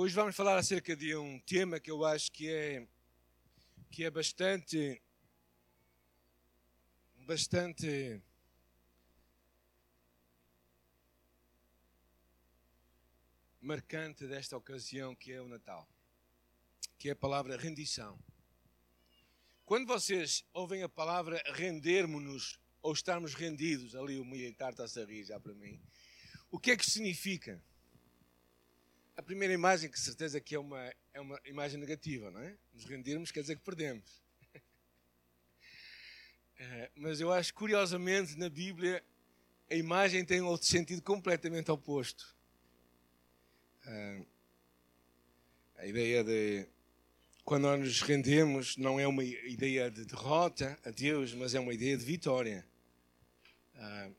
Hoje vamos falar acerca de um tema que eu acho que é que é bastante bastante marcante desta ocasião que é o Natal, que é a palavra rendição. Quando vocês ouvem a palavra rendermos-nos ou estarmos rendidos, ali o militar está a rir já para mim, o que é que significa? A primeira imagem, que certeza que é uma, é uma imagem negativa, não é? Nos rendirmos quer dizer que perdemos. É, mas eu acho curiosamente na Bíblia a imagem tem outro sentido completamente oposto. É, a ideia de quando nós nos rendemos não é uma ideia de derrota a Deus, mas é uma ideia de vitória uh,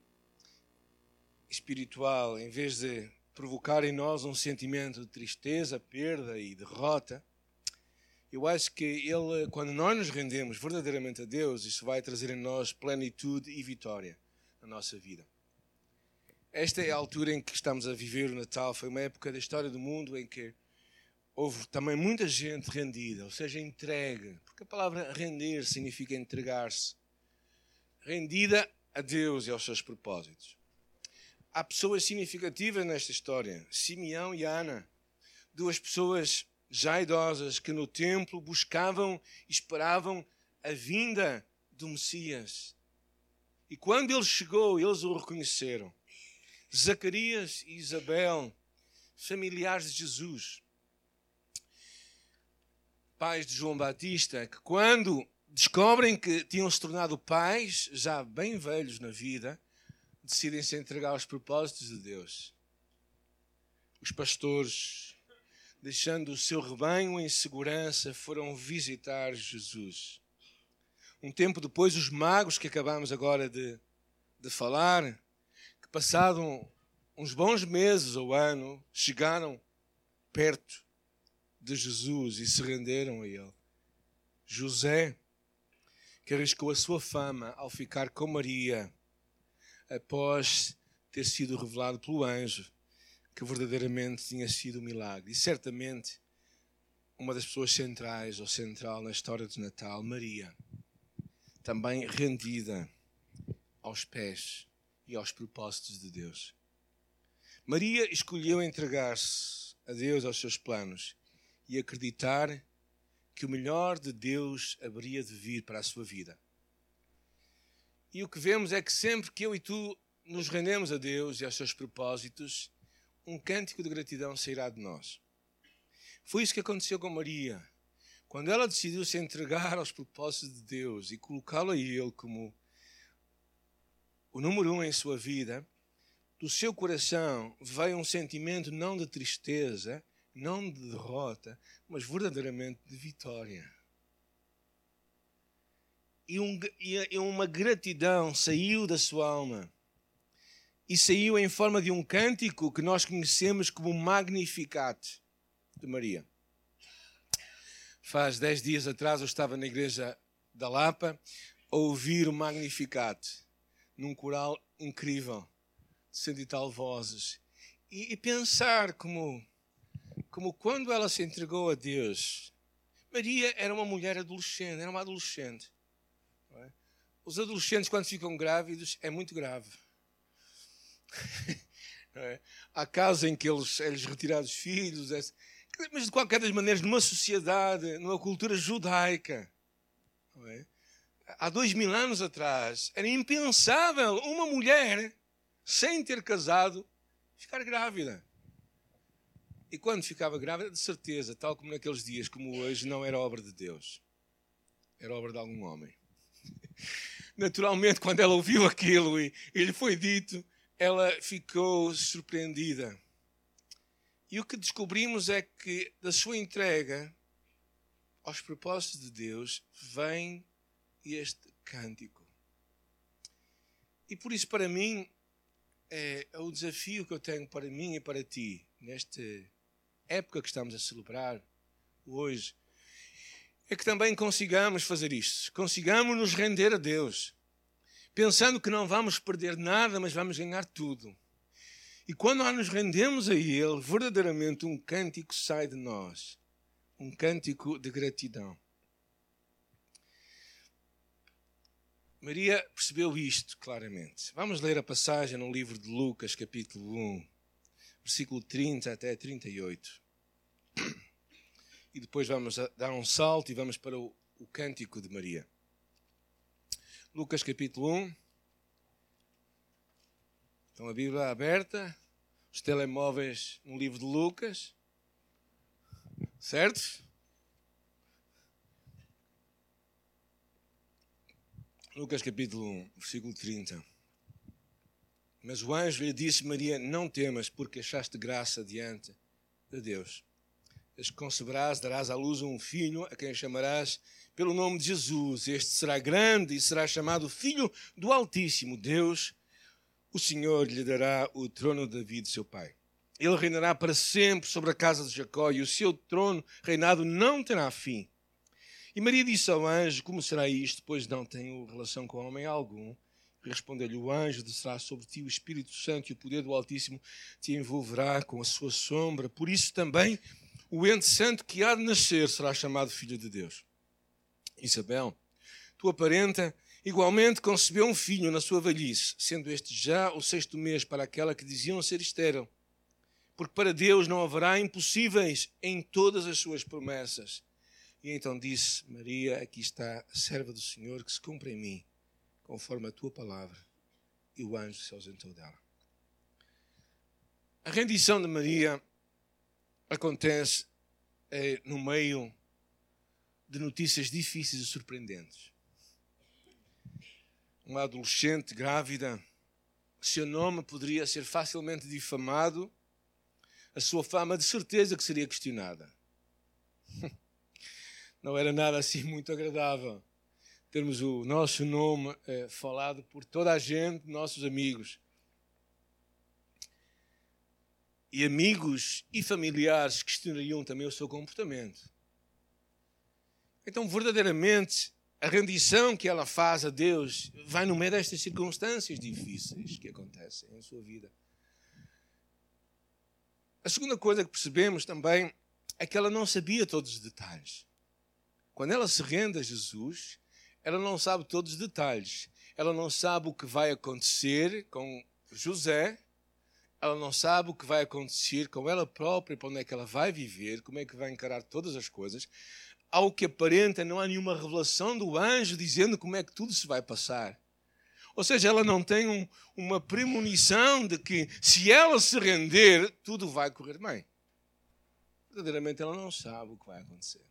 espiritual. Em vez de provocar em nós um sentimento de tristeza, perda e derrota, eu acho que ele, quando nós nos rendemos verdadeiramente a Deus, isso vai trazer em nós plenitude e vitória na nossa vida. Esta é a altura em que estamos a viver o Natal. Foi uma época da história do mundo em que houve também muita gente rendida, ou seja, entregue, porque a palavra render significa entregar-se. Rendida a Deus e aos seus propósitos. Há pessoas significativas nesta história: Simeão e Ana, duas pessoas já idosas que no templo buscavam e esperavam a vinda do Messias. E quando ele chegou, eles o reconheceram. Zacarias e Isabel, familiares de Jesus, pais de João Batista, que quando descobrem que tinham se tornado pais, já bem velhos na vida, decidem se entregar aos propósitos de Deus. Os pastores, deixando o seu rebanho em segurança, foram visitar Jesus. Um tempo depois, os magos que acabamos agora de, de falar, que passaram uns bons meses ou ano, chegaram perto de Jesus e se renderam a ele. José, que arriscou a sua fama ao ficar com Maria, após ter sido revelado pelo anjo que verdadeiramente tinha sido um milagre. E certamente uma das pessoas centrais ou central na história de Natal, Maria, também rendida aos pés e aos propósitos de Deus. Maria escolheu entregar-se a Deus, aos seus planos e acreditar que o melhor de Deus haveria de vir para a sua vida. E o que vemos é que sempre que eu e tu nos rendemos a Deus e aos seus propósitos, um cântico de gratidão sairá de nós. Foi isso que aconteceu com Maria. Quando ela decidiu se entregar aos propósitos de Deus e colocá-lo a Ele como o número um em sua vida, do seu coração veio um sentimento não de tristeza, não de derrota, mas verdadeiramente de vitória. E, um, e uma gratidão saiu da sua alma e saiu em forma de um cântico que nós conhecemos como Magnificat de Maria. Faz dez dias atrás eu estava na igreja da Lapa a ouvir o Magnificat num coral incrível, de cento e tal vozes, e, e pensar como como quando ela se entregou a Deus, Maria era uma mulher adolescente, era uma adolescente. É? Os adolescentes, quando ficam grávidos, é muito grave. É? Há casos em que eles, eles retiraram os filhos, é, mas de qualquer das maneiras, numa sociedade, numa cultura judaica, é? há dois mil anos atrás, era impensável uma mulher, sem ter casado, ficar grávida. E quando ficava grávida, de certeza, tal como naqueles dias, como hoje, não era obra de Deus. Era obra de algum homem. Naturalmente, quando ela ouviu aquilo e, e lhe foi dito, ela ficou surpreendida. E o que descobrimos é que da sua entrega aos propósitos de Deus vem este cântico. E por isso, para mim, é, é o desafio que eu tenho para mim e para ti neste época que estamos a celebrar hoje, é que também consigamos fazer isto, consigamos nos render a Deus, pensando que não vamos perder nada, mas vamos ganhar tudo. E quando nós nos rendemos a Ele, verdadeiramente um cântico sai de nós um cântico de gratidão. Maria percebeu isto claramente. Vamos ler a passagem no livro de Lucas, capítulo 1, versículo 30 até 38. E depois vamos dar um salto e vamos para o, o cântico de Maria. Lucas, capítulo 1. Então a Bíblia aberta, os telemóveis no livro de Lucas. Certo? Lucas capítulo 1, versículo 30. Mas o anjo lhe disse: Maria, não temas, porque achaste graça diante de Deus. Conceberás, darás à luz um filho, a quem chamarás pelo nome de Jesus. Este será grande e será chamado Filho do Altíssimo. Deus, o Senhor, lhe dará o trono de David, seu pai. Ele reinará para sempre sobre a casa de Jacó e o seu trono reinado não terá fim. E Maria disse ao anjo: Como será isto? Pois não tenho relação com homem algum. Respondeu-lhe o anjo: Descerá sobre ti o Espírito Santo e o poder do Altíssimo te envolverá com a sua sombra. Por isso também o ente santo que há de nascer será chamado Filho de Deus. Isabel, tua parenta, igualmente concebeu um filho na sua velhice, sendo este já o sexto mês para aquela que diziam ser estéril porque para Deus não haverá impossíveis em todas as suas promessas. E então disse Maria: Aqui está a serva do Senhor que se cumpre em mim, conforme a tua palavra. E o anjo se ausentou dela. A rendição de Maria acontece é, no meio de notícias difíceis e surpreendentes. Uma adolescente grávida, seu nome poderia ser facilmente difamado a sua fama de certeza que seria questionada. Não era nada assim muito agradável termos o nosso nome eh, falado por toda a gente, nossos amigos. E amigos e familiares questionariam também o seu comportamento. Então, verdadeiramente, a rendição que ela faz a Deus vai no meio destas circunstâncias difíceis que acontecem em sua vida. A segunda coisa que percebemos também é que ela não sabia todos os detalhes. Quando ela se rende a Jesus, ela não sabe todos os detalhes. Ela não sabe o que vai acontecer com José, ela não sabe o que vai acontecer com ela própria, para onde é que ela vai viver, como é que vai encarar todas as coisas. Ao que aparenta, não há nenhuma revelação do anjo dizendo como é que tudo se vai passar. Ou seja, ela não tem um, uma premonição de que se ela se render, tudo vai correr bem. Verdadeiramente ela não sabe o que vai acontecer.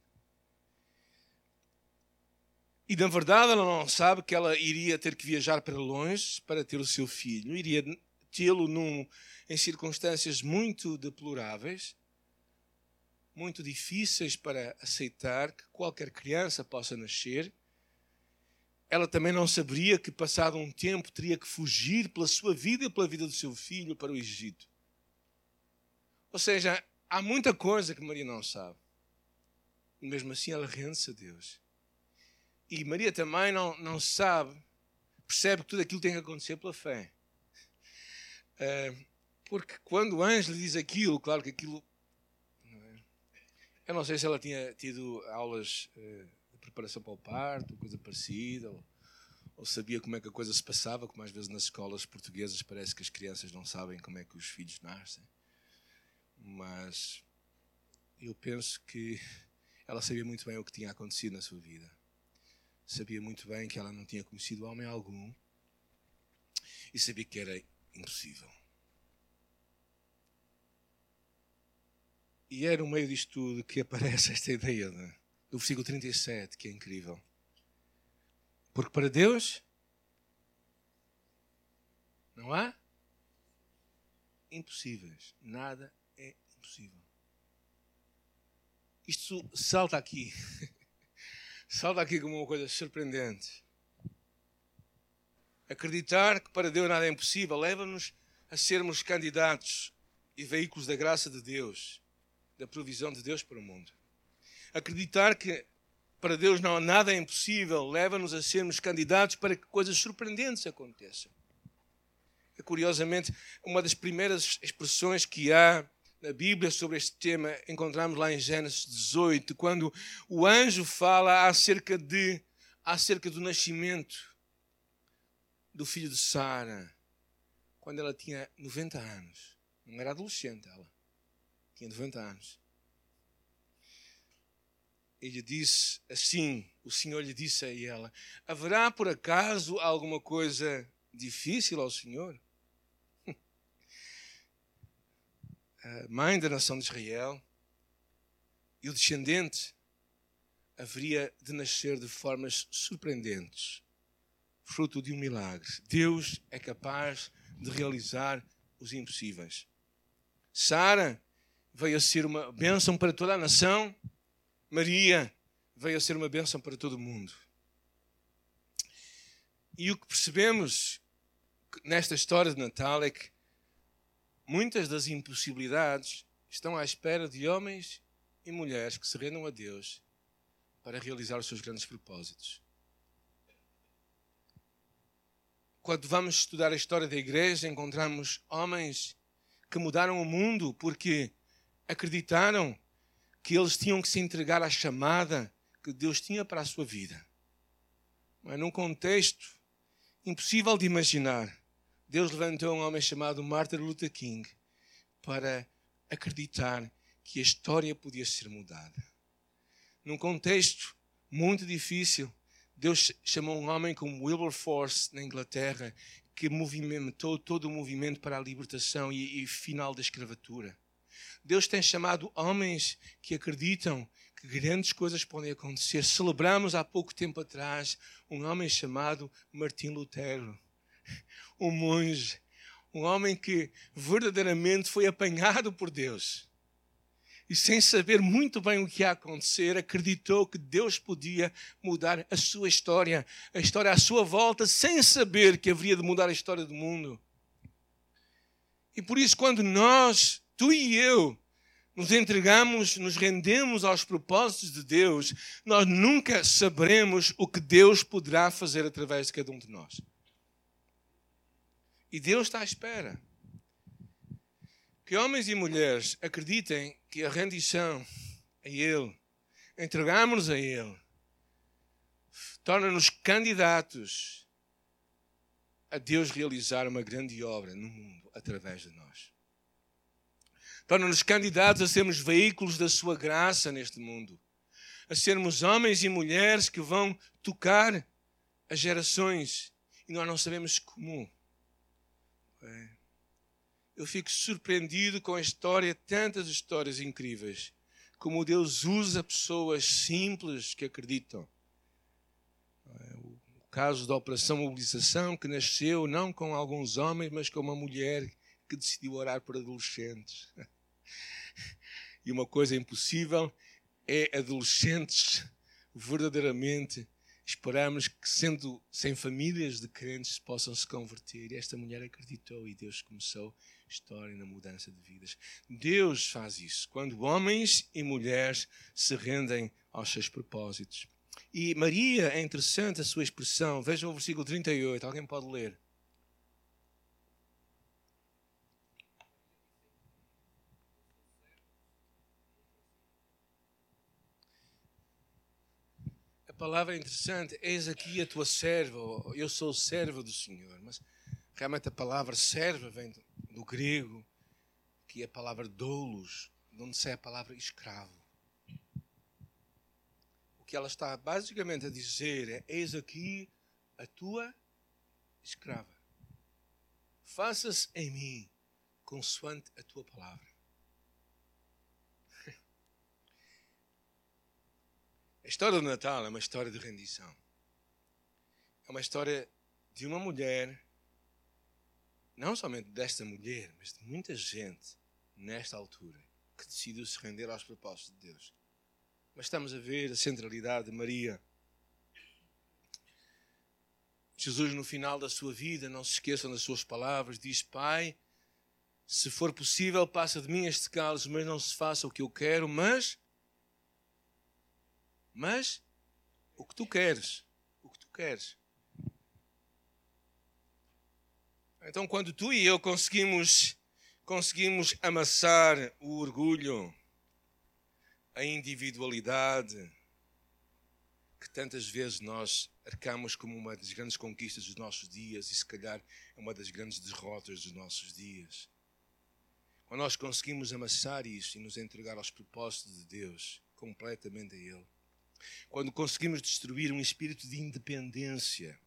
E na verdade ela não sabe que ela iria ter que viajar para longe para ter o seu filho, iria tê-lo em circunstâncias muito deploráveis, muito difíceis para aceitar que qualquer criança possa nascer ela também não saberia que, passado um tempo, teria que fugir pela sua vida e pela vida do seu filho para o Egito. Ou seja, há muita coisa que Maria não sabe. E mesmo assim ela rende-se a Deus. E Maria também não, não sabe, percebe que tudo aquilo tem que acontecer pela fé. Uh, porque quando o anjo lhe diz aquilo, claro que aquilo. Eu não sei se ela tinha tido aulas. Uh, preparação para o parto, coisa parecida, ou, ou, sabia como é que a coisa se passava, como às vezes nas escolas portuguesas parece que as crianças não sabem como é que os filhos nascem. Mas eu penso que ela sabia muito bem o que tinha acontecido na sua vida. Sabia muito bem que ela não tinha conhecido homem algum e sabia que era impossível. E é no meio disto tudo que aparece esta ideia de do versículo 37, que é incrível. Porque para Deus não há impossíveis. Nada é impossível. Isto salta aqui. salta aqui como uma coisa surpreendente. Acreditar que para Deus nada é impossível leva-nos a sermos candidatos e veículos da graça de Deus, da provisão de Deus para o mundo. Acreditar que para Deus não nada é impossível leva-nos a sermos candidatos para que coisas surpreendentes aconteçam. curiosamente, uma das primeiras expressões que há na Bíblia sobre este tema, encontramos lá em Gênesis 18, quando o anjo fala acerca de acerca do nascimento do filho de Sara, quando ela tinha 90 anos. Não era adolescente ela. Tinha 90 anos. Ele disse assim: o Senhor lhe disse a ela: Haverá por acaso alguma coisa difícil ao Senhor? A mãe da nação de Israel e o descendente haveria de nascer de formas surpreendentes, fruto de um milagre. Deus é capaz de realizar os impossíveis. Sara veio a ser uma bênção para toda a nação. Maria veio a ser uma bênção para todo o mundo. E o que percebemos nesta história de Natal é que muitas das impossibilidades estão à espera de homens e mulheres que se rendam a Deus para realizar os seus grandes propósitos. Quando vamos estudar a história da igreja, encontramos homens que mudaram o mundo porque acreditaram que eles tinham que se entregar à chamada que Deus tinha para a sua vida. Mas num contexto impossível de imaginar, Deus levantou um homem chamado Martin Luther King para acreditar que a história podia ser mudada. Num contexto muito difícil, Deus chamou um homem como Wilberforce na Inglaterra que movimentou todo o movimento para a libertação e, e final da escravatura. Deus tem chamado homens que acreditam que grandes coisas podem acontecer. Celebramos há pouco tempo atrás um homem chamado Martim Lutero, um monge, um homem que verdadeiramente foi apanhado por Deus. E sem saber muito bem o que ia acontecer, acreditou que Deus podia mudar a sua história, a história à sua volta, sem saber que haveria de mudar a história do mundo. E por isso, quando nós tu e eu nos entregamos, nos rendemos aos propósitos de Deus, nós nunca saberemos o que Deus poderá fazer através de cada um de nós. E Deus está à espera. Que homens e mulheres acreditem que a rendição a Ele, entregarmos-nos a Ele, torna-nos candidatos a Deus realizar uma grande obra no mundo através de nós torna-nos candidatos a sermos veículos da sua graça neste mundo, a sermos homens e mulheres que vão tocar as gerações e nós não sabemos como. É. Eu fico surpreendido com a história, tantas histórias incríveis, como Deus usa pessoas simples que acreditam. É. O caso da Operação Mobilização, que nasceu não com alguns homens, mas com uma mulher que decidiu orar por adolescentes. E uma coisa impossível é adolescentes verdadeiramente esperamos que, sendo sem famílias de crentes, possam se converter. E esta mulher acreditou e Deus começou a história na mudança de vidas. Deus faz isso quando homens e mulheres se rendem aos seus propósitos. E Maria é interessante a sua expressão. Vejam o versículo 38. Alguém pode ler? palavra interessante, eis aqui a tua serva, eu sou servo do Senhor. Mas realmente a palavra serva vem do grego, que é a palavra doulos, de onde sai a palavra escravo. O que ela está basicamente a dizer é: eis aqui a tua escrava. Faça-se em mim consoante a tua palavra. A história do Natal é uma história de rendição. É uma história de uma mulher, não somente desta mulher, mas de muita gente nesta altura que decidiu se render aos propósitos de Deus. Mas estamos a ver a centralidade de Maria. Jesus, no final da sua vida, não se esqueçam das suas palavras, diz: Pai, se for possível, passa de mim este cálice, mas não se faça o que eu quero, mas mas o que tu queres, o que tu queres. Então, quando tu e eu conseguimos, conseguimos amassar o orgulho, a individualidade, que tantas vezes nós arcamos como uma das grandes conquistas dos nossos dias e, se calhar, é uma das grandes derrotas dos nossos dias. Quando nós conseguimos amassar isso e nos entregar aos propósitos de Deus, completamente a Ele. Quando conseguimos destruir um espírito de independência,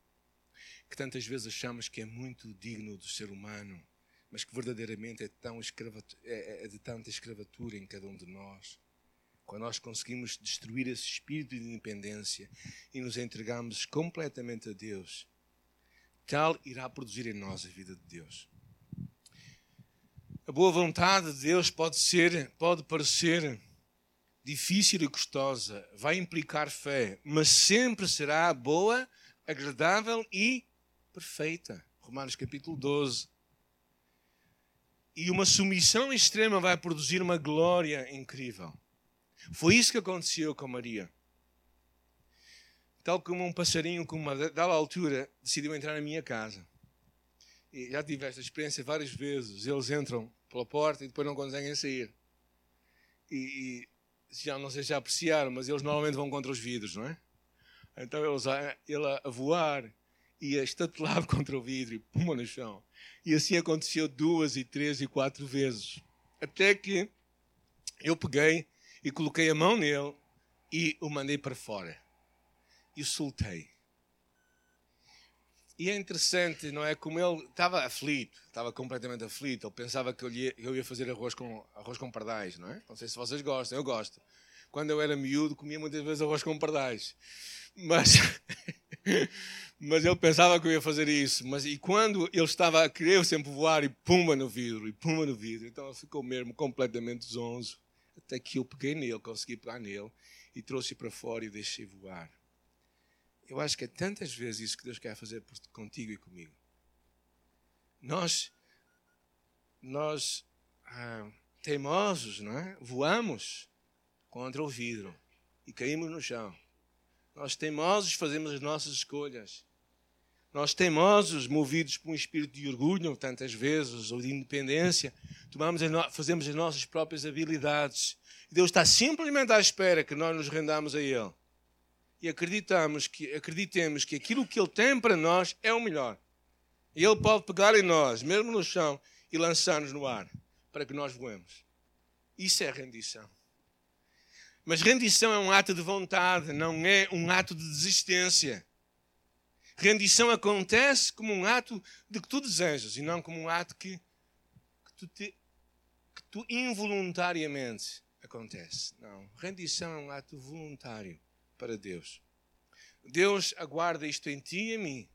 que tantas vezes achamos que é muito digno do ser humano, mas que verdadeiramente é, tão é, é de tanta escravatura em cada um de nós. Quando nós conseguimos destruir esse espírito de independência e nos entregamos completamente a Deus, tal irá produzir em nós a vida de Deus. A boa vontade de Deus pode ser, pode parecer difícil e custosa, vai implicar fé, mas sempre será boa, agradável e perfeita. Romanos capítulo 12. E uma submissão extrema vai produzir uma glória incrível. Foi isso que aconteceu com Maria. Tal como um passarinho, com uma dada altura, decidiu entrar na minha casa. E já tive esta experiência várias vezes. Eles entram pela porta e depois não conseguem sair. E, e já não sei se já apreciaram, mas eles normalmente vão contra os vidros, não é? Então eles, ele a voar ia estatelado contra o vidro e puma no chão. E assim aconteceu duas e três e quatro vezes. Até que eu peguei e coloquei a mão nele e o mandei para fora. E o soltei. E é interessante, não é? Como ele estava aflito, estava completamente aflito. Ele pensava que eu ia, eu ia fazer arroz com, arroz com pardais, não é? Não sei se vocês gostam, eu gosto. Quando eu era miúdo, comia muitas vezes arroz com pardais. Mas, mas ele pensava que eu ia fazer isso. Mas e quando ele estava a querer sempre voar e pumba no vidro, e pumba no vidro, então ele ficou mesmo completamente zonzo. Até que eu peguei nele, consegui pegar nele e trouxe para fora e deixei voar. Eu acho que é tantas vezes isso que Deus quer fazer contigo e comigo. Nós, nós ah, teimosos, não é? Voamos contra o vidro e caímos no chão. Nós teimosos fazemos as nossas escolhas. Nós teimosos, movidos por um espírito de orgulho, tantas vezes, ou de independência, tomamos as fazemos as nossas próprias habilidades. Deus está simplesmente à espera que nós nos rendamos a Ele. E acreditamos que, acreditemos que aquilo que Ele tem para nós é o melhor. E Ele pode pegar em nós, mesmo no chão, e lançar-nos no ar, para que nós voemos. Isso é rendição. Mas rendição é um ato de vontade, não é um ato de desistência. Rendição acontece como um ato de que tu desejas e não como um ato que, que, tu, te, que tu involuntariamente acontece. Não. Rendição é um ato voluntário para Deus. Deus aguarda isto em ti e em mim.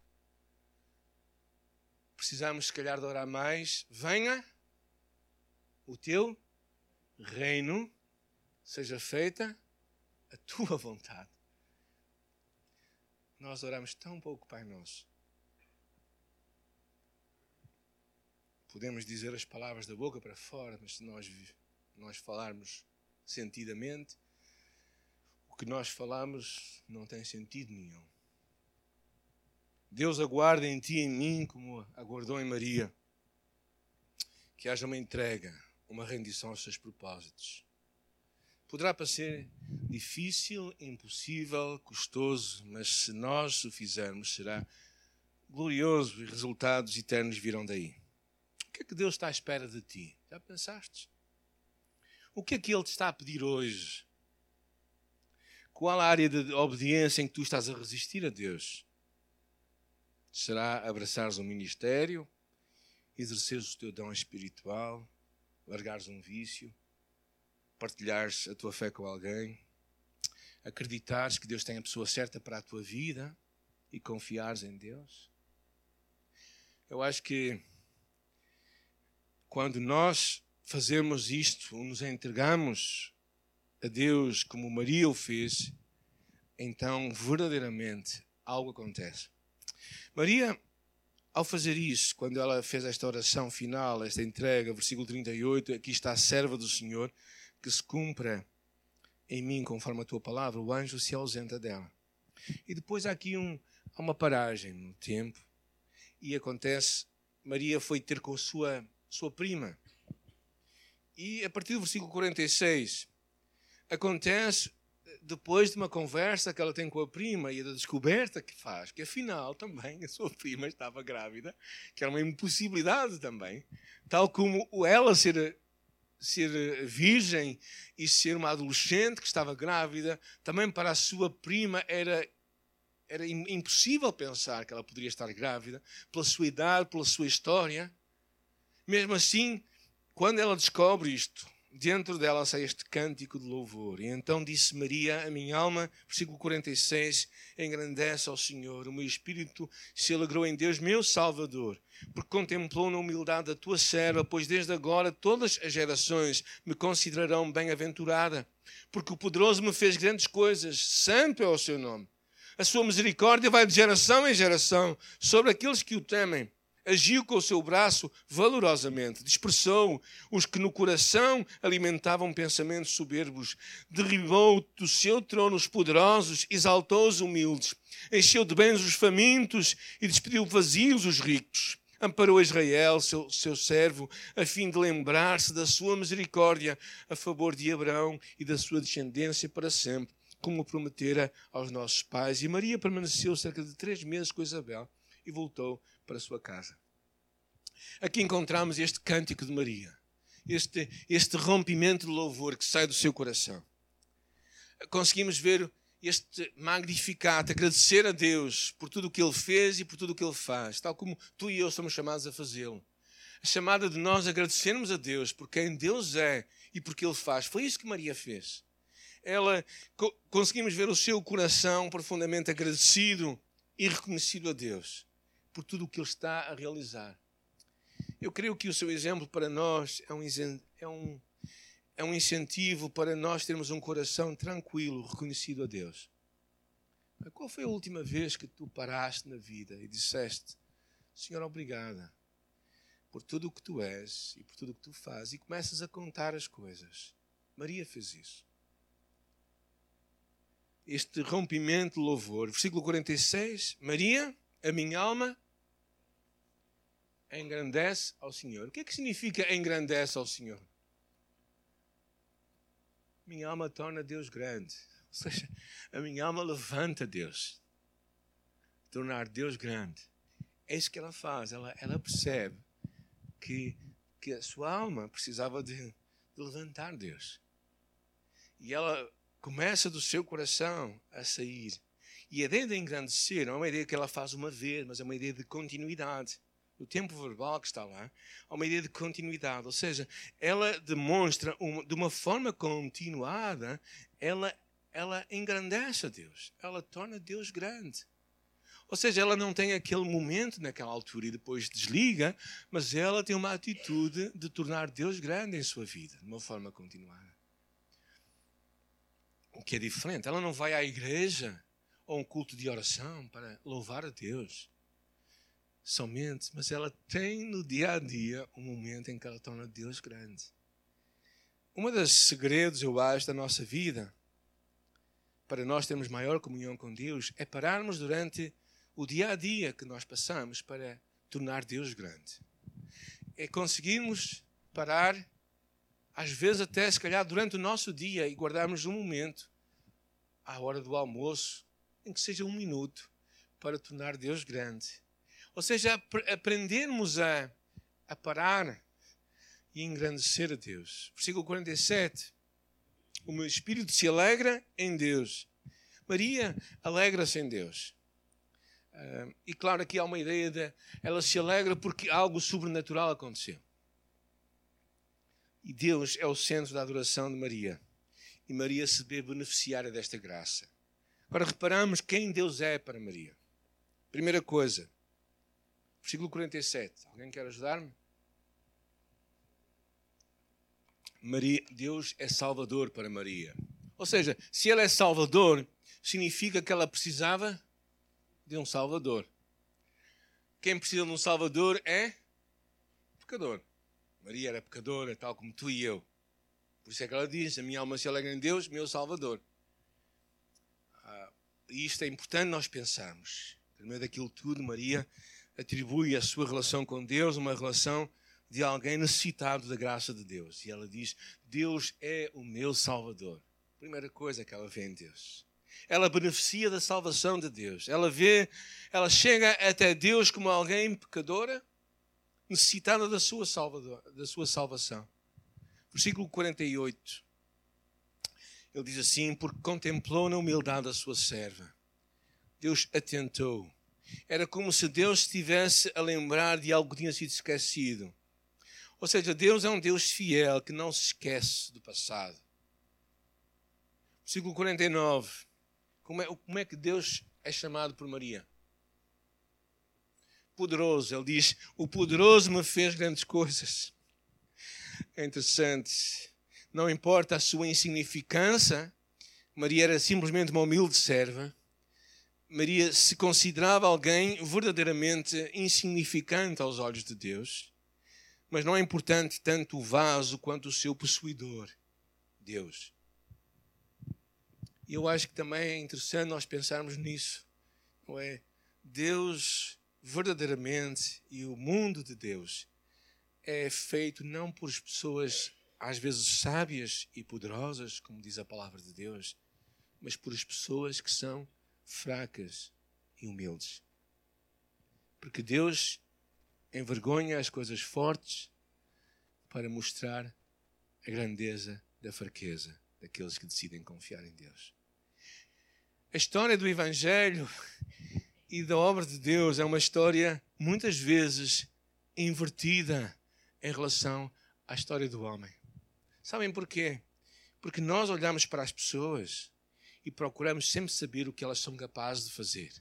Precisamos, se calhar, de orar mais. Venha o teu reino seja feita a tua vontade. Nós oramos tão pouco, Pai Nosso. Podemos dizer as palavras da boca para fora, mas se nós, nós falarmos sentidamente, o que nós falamos não tem sentido nenhum. Deus aguarda em ti e em mim, como aguardou em Maria, que haja uma entrega, uma rendição aos seus propósitos. Poderá parecer difícil, impossível, custoso, mas se nós o fizermos, será glorioso e resultados eternos virão daí. O que é que Deus está à espera de ti? Já pensaste? O que é que Ele te está a pedir hoje? Qual a área de obediência em que tu estás a resistir a Deus? Será abraçares um ministério, exerceres o teu dom espiritual, largares um vício? Partilhares a tua fé com alguém, acreditares que Deus tem a pessoa certa para a tua vida e confiares em Deus. Eu acho que quando nós fazemos isto, nos entregamos a Deus como Maria o fez, então verdadeiramente algo acontece. Maria, ao fazer isso, quando ela fez esta oração final, esta entrega, versículo 38, aqui está a serva do Senhor, que se cumpra em mim conforme a tua palavra, o anjo se ausenta dela. E depois há aqui um, há uma paragem no tempo e acontece Maria foi ter com sua, sua prima. E a partir do versículo 46, acontece depois de uma conversa que ela tem com a prima e da descoberta que faz, que afinal também a sua prima estava grávida, que era uma impossibilidade também, tal como ela ser, ser virgem e ser uma adolescente que estava grávida, também para a sua prima era, era impossível pensar que ela poderia estar grávida, pela sua idade, pela sua história. Mesmo assim, quando ela descobre isto, dentro dela sai este cântico de louvor. E então disse Maria, a minha alma, versículo 46, engrandece ao Senhor. O meu espírito se alegrou em Deus, meu Salvador, porque contemplou na humildade a tua serva, pois desde agora todas as gerações me considerarão bem-aventurada. Porque o poderoso me fez grandes coisas, santo é o seu nome. A sua misericórdia vai de geração em geração sobre aqueles que o temem agiu com o seu braço valorosamente, dispersou os que no coração alimentavam pensamentos soberbos, derribou do seu trono os poderosos, exaltou os humildes, encheu de bens os famintos e despediu vazios os ricos. Amparou Israel, seu, seu servo, a fim de lembrar-se da sua misericórdia a favor de Abraão e da sua descendência para sempre, como prometera aos nossos pais. E Maria permaneceu cerca de três meses com Isabel e voltou para a sua casa. Aqui encontramos este cântico de Maria, este, este rompimento de louvor que sai do seu coração. Conseguimos ver este magnificar, agradecer a Deus por tudo o que Ele fez e por tudo o que Ele faz, tal como tu e eu somos chamados a fazê-lo. A chamada de nós agradecermos a Deus por quem Deus é e por que Ele faz. Foi isso que Maria fez. Ela conseguimos ver o seu coração profundamente agradecido e reconhecido a Deus por tudo o que ele está a realizar. Eu creio que o seu exemplo para nós é um, é um, é um incentivo para nós termos um coração tranquilo, reconhecido a Deus. Qual foi a última vez que tu paraste na vida e disseste: Senhor, obrigada por tudo o que tu és e por tudo o que tu fazes, e começas a contar as coisas? Maria fez isso. Este rompimento de louvor, versículo 46, Maria, a minha alma engrandece ao Senhor. O que é que significa engrandece ao Senhor? Minha alma torna Deus grande. Ou seja, a minha alma levanta Deus. Tornar Deus grande. É isso que ela faz. Ela, ela percebe que, que a sua alma precisava de, de levantar Deus. E ela começa do seu coração a sair. E a ideia de engrandecer não é uma ideia que ela faz uma vez, mas é uma ideia de continuidade o tempo verbal que está lá, há uma ideia de continuidade. Ou seja, ela demonstra uma, de uma forma continuada, ela, ela engrandece a Deus. Ela torna Deus grande. Ou seja, ela não tem aquele momento naquela altura e depois desliga, mas ela tem uma atitude de tornar Deus grande em sua vida, de uma forma continuada. O que é diferente. Ela não vai à igreja ou a um culto de oração para louvar a Deus somente, mas ela tem no dia a dia um momento em que ela torna Deus grande. Um dos segredos, eu acho, da nossa vida, para nós termos maior comunhão com Deus, é pararmos durante o dia a dia que nós passamos para tornar Deus grande. É conseguirmos parar, às vezes até se calhar durante o nosso dia, e guardarmos um momento, à hora do almoço, em que seja um minuto, para tornar Deus grande ou seja, aprendermos a, a parar e engrandecer a Deus. Versículo 47. O meu espírito se alegra em Deus. Maria alegra-se em Deus. Uh, e claro, aqui há uma ideia de ela se alegra porque algo sobrenatural aconteceu. E Deus é o centro da adoração de Maria. E Maria se vê beneficiária desta graça. Agora reparamos quem Deus é para Maria. Primeira coisa, Versículo 47. Alguém quer ajudar-me? Maria, Deus é Salvador para Maria. Ou seja, se ela é Salvador, significa que ela precisava de um Salvador. Quem precisa de um Salvador é pecador. Maria era pecadora, tal como tu e eu. Por isso é que ela diz: A minha alma se alegra em Deus, meu Salvador. Ah, e isto é importante nós pensarmos. No meio daquilo tudo, Maria atribui a sua relação com Deus uma relação de alguém necessitado da graça de Deus. E ela diz: Deus é o meu Salvador. Primeira coisa que ela vê em Deus. Ela beneficia da salvação de Deus. Ela vê, ela chega até Deus como alguém pecadora, necessitada da sua, salvador, da sua salvação. Versículo 48. Ele diz assim: Porque contemplou na humildade a sua serva. Deus atentou. Era como se Deus estivesse a lembrar de algo que tinha sido esquecido. Ou seja, Deus é um Deus fiel que não se esquece do passado. Versículo 49. Como é, como é que Deus é chamado por Maria? Poderoso. Ele diz: O poderoso me fez grandes coisas. É interessante. Não importa a sua insignificância, Maria era simplesmente uma humilde serva. Maria se considerava alguém verdadeiramente insignificante aos olhos de Deus. Mas não é importante tanto o vaso quanto o seu possuidor, Deus. E eu acho que também é interessante nós pensarmos nisso. Não é? Deus verdadeiramente e o mundo de Deus é feito não por pessoas às vezes sábias e poderosas, como diz a palavra de Deus, mas por as pessoas que são fracas e humildes. Porque Deus envergonha as coisas fortes para mostrar a grandeza da fraqueza daqueles que decidem confiar em Deus. A história do Evangelho e da obra de Deus é uma história muitas vezes invertida em relação à história do homem. Sabem porquê? Porque nós olhamos para as pessoas e procuramos sempre saber o que elas são capazes de fazer.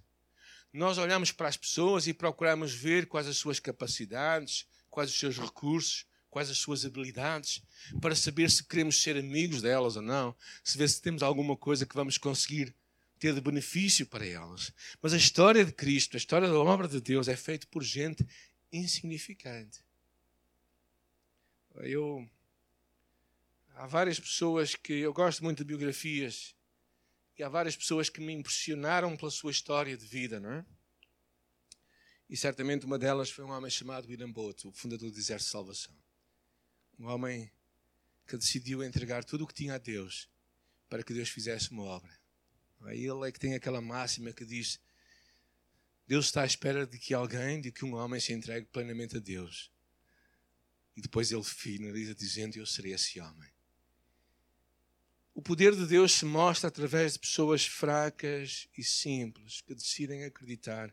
Nós olhamos para as pessoas e procuramos ver quais as suas capacidades, quais os seus recursos, quais as suas habilidades, para saber se queremos ser amigos delas ou não, se ver se temos alguma coisa que vamos conseguir ter de benefício para elas. Mas a história de Cristo, a história da obra de Deus é feita por gente insignificante. Eu há várias pessoas que eu gosto muito de biografias e há várias pessoas que me impressionaram pela sua história de vida, não é? E certamente uma delas foi um homem chamado William Booth, o fundador do Exército de Salvação. Um homem que decidiu entregar tudo o que tinha a Deus para que Deus fizesse uma obra. Ele é que tem aquela máxima que diz: Deus está à espera de que alguém, de que um homem se entregue plenamente a Deus. E depois ele finaliza dizendo: Eu serei esse homem. Poder de Deus se mostra através de pessoas fracas e simples que decidem acreditar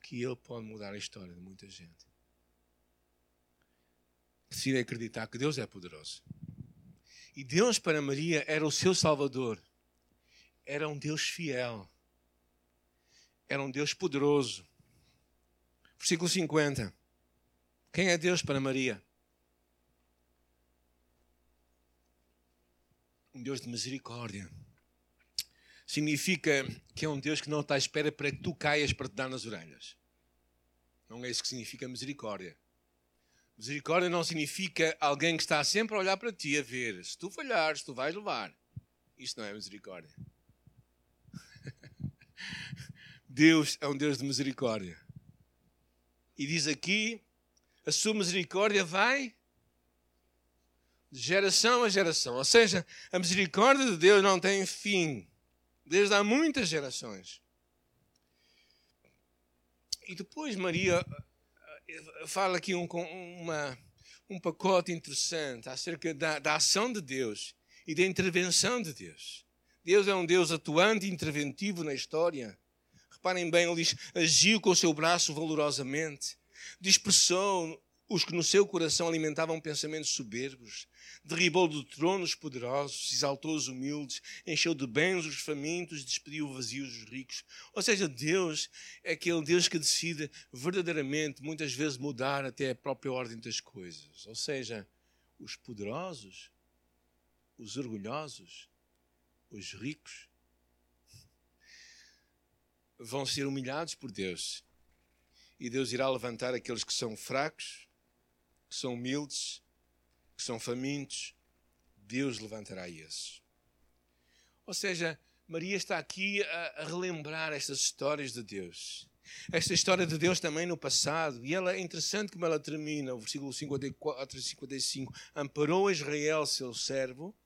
que Ele pode mudar a história de muita gente. Decidem acreditar que Deus é poderoso. E Deus para Maria era o seu Salvador. Era um Deus fiel. Era um Deus poderoso. Versículo 50. Quem é Deus para Maria? Um Deus de misericórdia. Significa que é um Deus que não está à espera para que tu caias para te dar nas orelhas. Não é isso que significa misericórdia. Misericórdia não significa alguém que está sempre a olhar para ti a ver. Se tu falhares, tu vais levar. Isto não é misericórdia. Deus é um Deus de misericórdia. E diz aqui: a sua misericórdia vai geração a geração. Ou seja, a misericórdia de Deus não tem fim, desde há muitas gerações. E depois Maria eh, fala aqui um, uma, um pacote interessante acerca da, da ação de Deus e da intervenção de Deus. Deus é um Deus atuante e interventivo na história. Reparem bem, ele agiu com o seu braço valorosamente, dispersou os que no seu coração alimentavam pensamentos soberbos, derribou do trono os poderosos, exaltou os humildes, encheu de bens os famintos, despediu vazios os ricos. Ou seja, Deus é aquele Deus que decide verdadeiramente, muitas vezes, mudar até a própria ordem das coisas. Ou seja, os poderosos, os orgulhosos, os ricos, vão ser humilhados por Deus. E Deus irá levantar aqueles que são fracos, que são humildes, que são famintos, Deus levantará esses. Ou seja, Maria está aqui a, relembrar estas histórias de Deus. esta história de Deus também no passado. E ela é interessante como ela termina, o versículo 54 e 55. Amparou Israel, seu servo,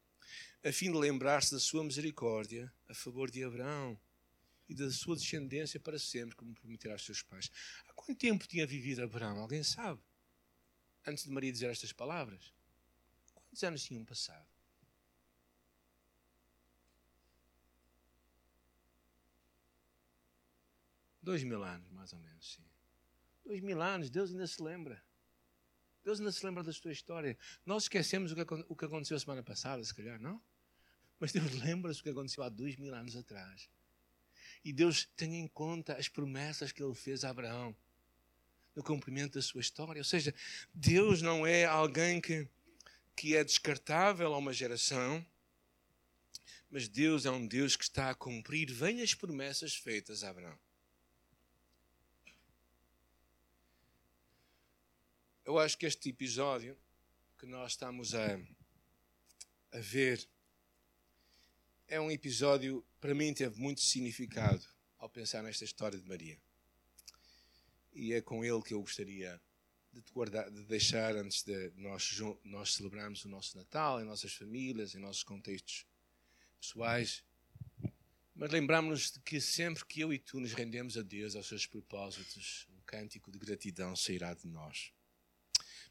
a fim de lembrar-se da sua misericórdia a favor de Abraão e da sua descendência para sempre, como prometerá aos seus pais. Há quanto tempo tinha vivido Abraão? Alguém sabe? Antes de Maria dizer estas palavras. Quantos anos tinham passado? Dois mil anos, mais ou menos, sim. Dois mil anos, Deus ainda se lembra. Deus ainda se lembra da sua história. Nós esquecemos o que, o aconteceu a semana passada, se calhar, não? Mas Deus lembra-se do que aconteceu há dois mil anos atrás. E Deus tem em conta as promessas que Ele fez a Abraão no cumprimento da sua história. Ou seja, Deus não é alguém que, que é descartável a uma geração, mas Deus é um Deus que está a cumprir bem as promessas feitas a Abraão. Eu acho que este episódio que nós estamos a, a ver é um episódio, para mim, teve muito significado ao pensar nesta história de Maria. E é com ele que eu gostaria de, guardar, de deixar antes de nós, nós celebrarmos o nosso Natal em nossas famílias, em nossos contextos pessoais. Mas lembramos-nos de que sempre que eu e tu nos rendemos a Deus, aos seus propósitos, um cântico de gratidão sairá de nós.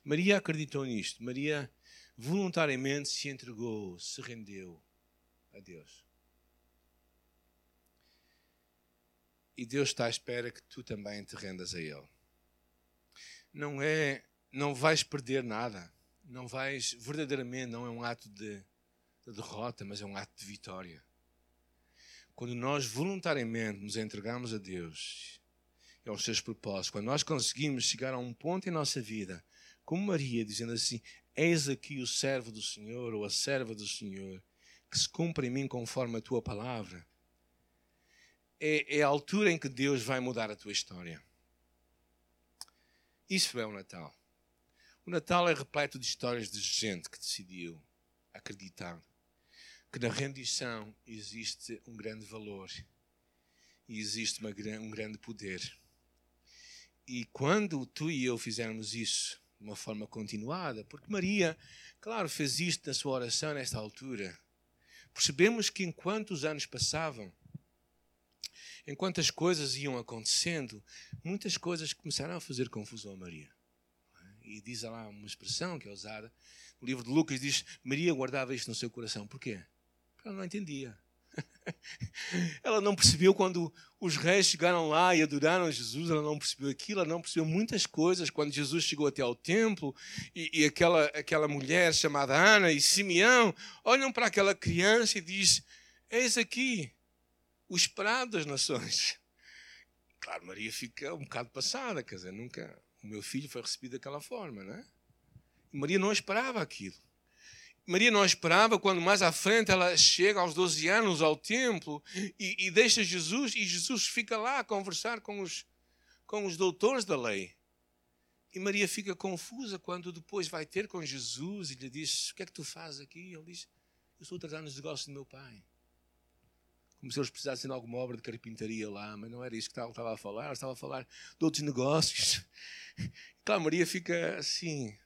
Maria acreditou nisto. Maria voluntariamente se entregou, se rendeu a Deus. E Deus está à espera que tu também te rendas a Ele. Não é, não vais perder nada. Não vais, verdadeiramente, não é um ato de, de derrota, mas é um ato de vitória. Quando nós voluntariamente nos entregamos a Deus e aos seus propósitos, quando nós conseguimos chegar a um ponto em nossa vida, como Maria, dizendo assim: Eis aqui o servo do Senhor ou a serva do Senhor que se cumpra em mim conforme a tua palavra. É, é a altura em que Deus vai mudar a tua história. Isso é o Natal. O Natal é repleto de histórias de gente que decidiu acreditar que na rendição existe um grande valor e existe uma, um grande poder. E quando tu e eu fizermos isso de uma forma continuada, porque Maria, claro, fez isto na sua oração nesta altura, percebemos que enquanto os anos passavam, enquanto as coisas iam acontecendo, muitas coisas começaram a fazer confusão a Maria. E diz lá uma expressão que é usada. No livro de Lucas diz: Maria guardava isto no seu coração. Porquê? Porque ela não entendia. ela não percebeu quando os reis chegaram lá e adoraram Jesus, ela não percebeu aquilo, ela não percebeu muitas coisas quando Jesus chegou até ao templo e, e aquela, aquela mulher chamada Ana e Simeão olham para aquela criança e diz: Eis aqui o esperado das nações. Claro, Maria fica um bocado passada, quer dizer, nunca o meu filho foi recebido daquela forma, não é? Maria não esperava aquilo. Maria não esperava quando mais à frente ela chega aos 12 anos ao templo e, e deixa Jesus e Jesus fica lá a conversar com os, com os doutores da lei. E Maria fica confusa quando depois vai ter com Jesus e lhe diz: O que é que tu fazes aqui? Ele diz: Eu estou tratando os negócios do meu pai. Como se eles precisassem de alguma obra de carpintaria lá, mas não era isso que estava a falar, estava a falar de outros negócios. Claro, Maria fica assim,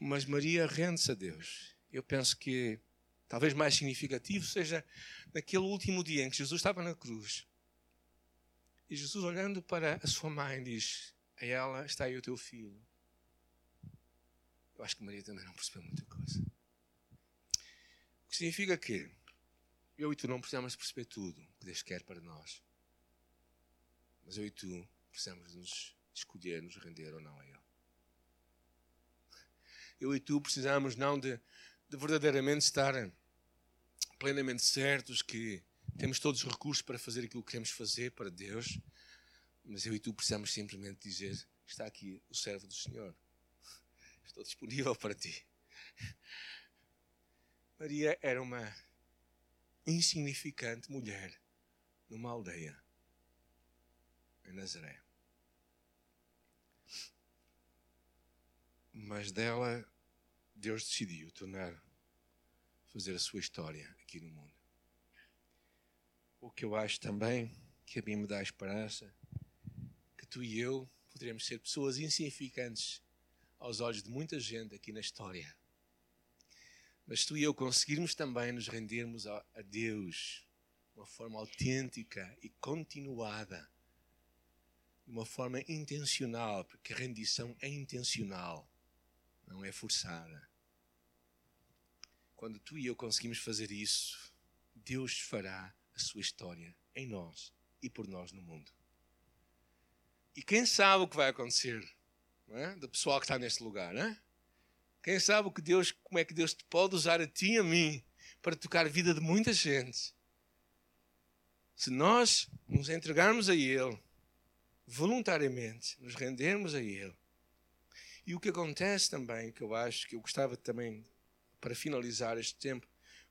mas Maria rende-se a Deus. Eu penso que talvez mais significativo seja naquele último dia em que Jesus estava na cruz. E Jesus, olhando para a sua mãe, diz: A ela está aí o teu filho. Eu acho que Maria também não percebeu muita coisa. O que significa que eu e tu não precisamos perceber tudo o que Deus quer para nós. Mas eu e tu precisamos nos escolher, nos render ou não a Ele eu e tu precisamos não de, de verdadeiramente estar plenamente certos que temos todos os recursos para fazer aquilo que queremos fazer para Deus, mas eu e tu precisamos simplesmente dizer: está aqui o servo do Senhor, estou disponível para ti. Maria era uma insignificante mulher numa aldeia em Nazaré. mas dela Deus decidiu tornar, fazer a sua história aqui no mundo. O que eu acho também que a mim me dá esperança que tu e eu poderemos ser pessoas insignificantes aos olhos de muita gente aqui na história. Mas tu e eu conseguirmos também nos rendermos a, Deus de uma forma autêntica e continuada, de uma forma intencional, porque a rendição é intencional, não é forçada. Quando tu e eu conseguimos fazer isso, Deus fará a sua história em nós e por nós no mundo. E quem sabe o que vai acontecer é? do pessoal que está neste lugar, não é? Quem sabe que Deus, como é que Deus te pode usar a ti e a mim para tocar a vida de muita gente. Se nós nos entregarmos a Ele voluntariamente, nos rendermos a Ele. E o que acontece também, que eu acho que eu gostava também, para finalizar este tempo,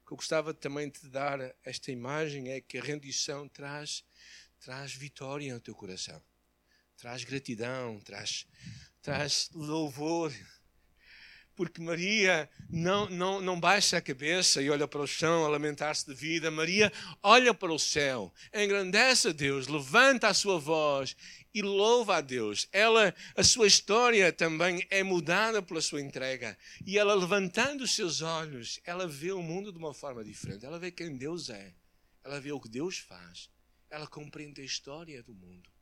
que eu gostava também de dar esta imagem é que a rendição traz, traz vitória no teu coração traz gratidão, traz, traz louvor. Porque Maria não, não, não baixa a cabeça e olha para o chão a lamentar-se de vida. Maria olha para o céu, engrandece a Deus, levanta a sua voz e louva a Deus. Ela, a sua história também é mudada pela sua entrega. E ela, levantando os seus olhos, ela vê o mundo de uma forma diferente. Ela vê quem Deus é. Ela vê o que Deus faz. Ela compreende a história do mundo.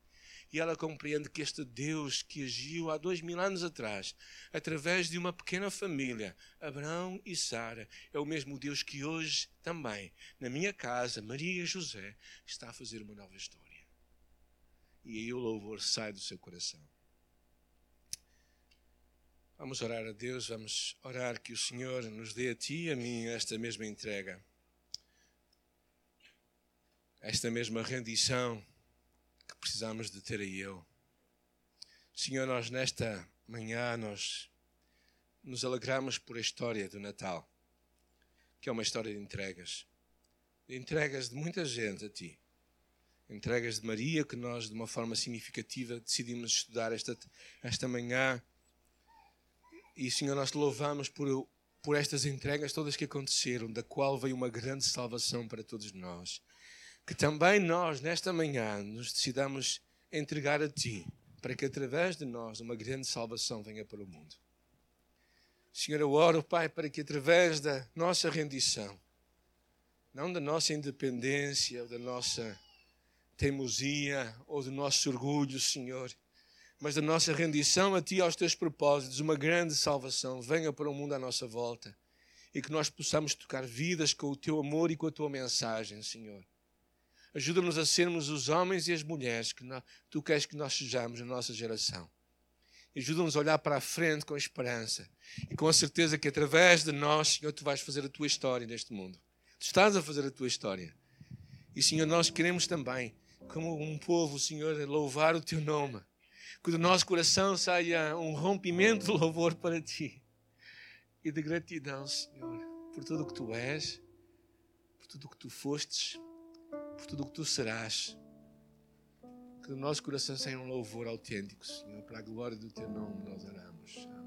E ela compreende que este Deus que agiu há dois mil anos atrás, através de uma pequena família, Abraão e Sara, é o mesmo Deus que hoje também, na minha casa, Maria e José, está a fazer uma nova história. E aí o louvor sai do seu coração. Vamos orar a Deus, vamos orar que o Senhor nos dê a ti e a mim esta mesma entrega, esta mesma rendição precisamos de ter a Ele. Senhor, nós nesta manhã nós nos alegramos por a história do Natal, que é uma história de entregas. De entregas de muita gente a Ti. Entregas de Maria, que nós, de uma forma significativa, decidimos estudar esta, esta manhã. E, Senhor, nós te louvamos por, por estas entregas todas que aconteceram, da qual veio uma grande salvação para todos nós que também nós, nesta manhã, nos decidamos entregar a Ti, para que através de nós uma grande salvação venha para o mundo. Senhor, eu oro, Pai, para que através da nossa rendição, não da nossa independência, ou da nossa teimosia, ou do nosso orgulho, Senhor, mas da nossa rendição a Ti, aos Teus propósitos, uma grande salvação venha para o mundo à nossa volta e que nós possamos tocar vidas com o Teu amor e com a Tua mensagem, Senhor. Ajuda-nos a sermos os homens e as mulheres que tu queres que nós sejamos na nossa geração. Ajuda-nos a olhar para a frente com esperança e com a certeza que através de nós, Senhor, tu vais fazer a tua história neste mundo. Tu estás a fazer a tua história. E, Senhor, nós queremos também, como um povo, Senhor, louvar o teu nome. Que do nosso coração saia um rompimento de louvor para ti e de gratidão, Senhor, por tudo o que tu és, por tudo o que tu fostes por tudo o que tu serás. Que o nosso coração seja um louvor autêntico, Senhor, para a glória do teu nome nós oramos.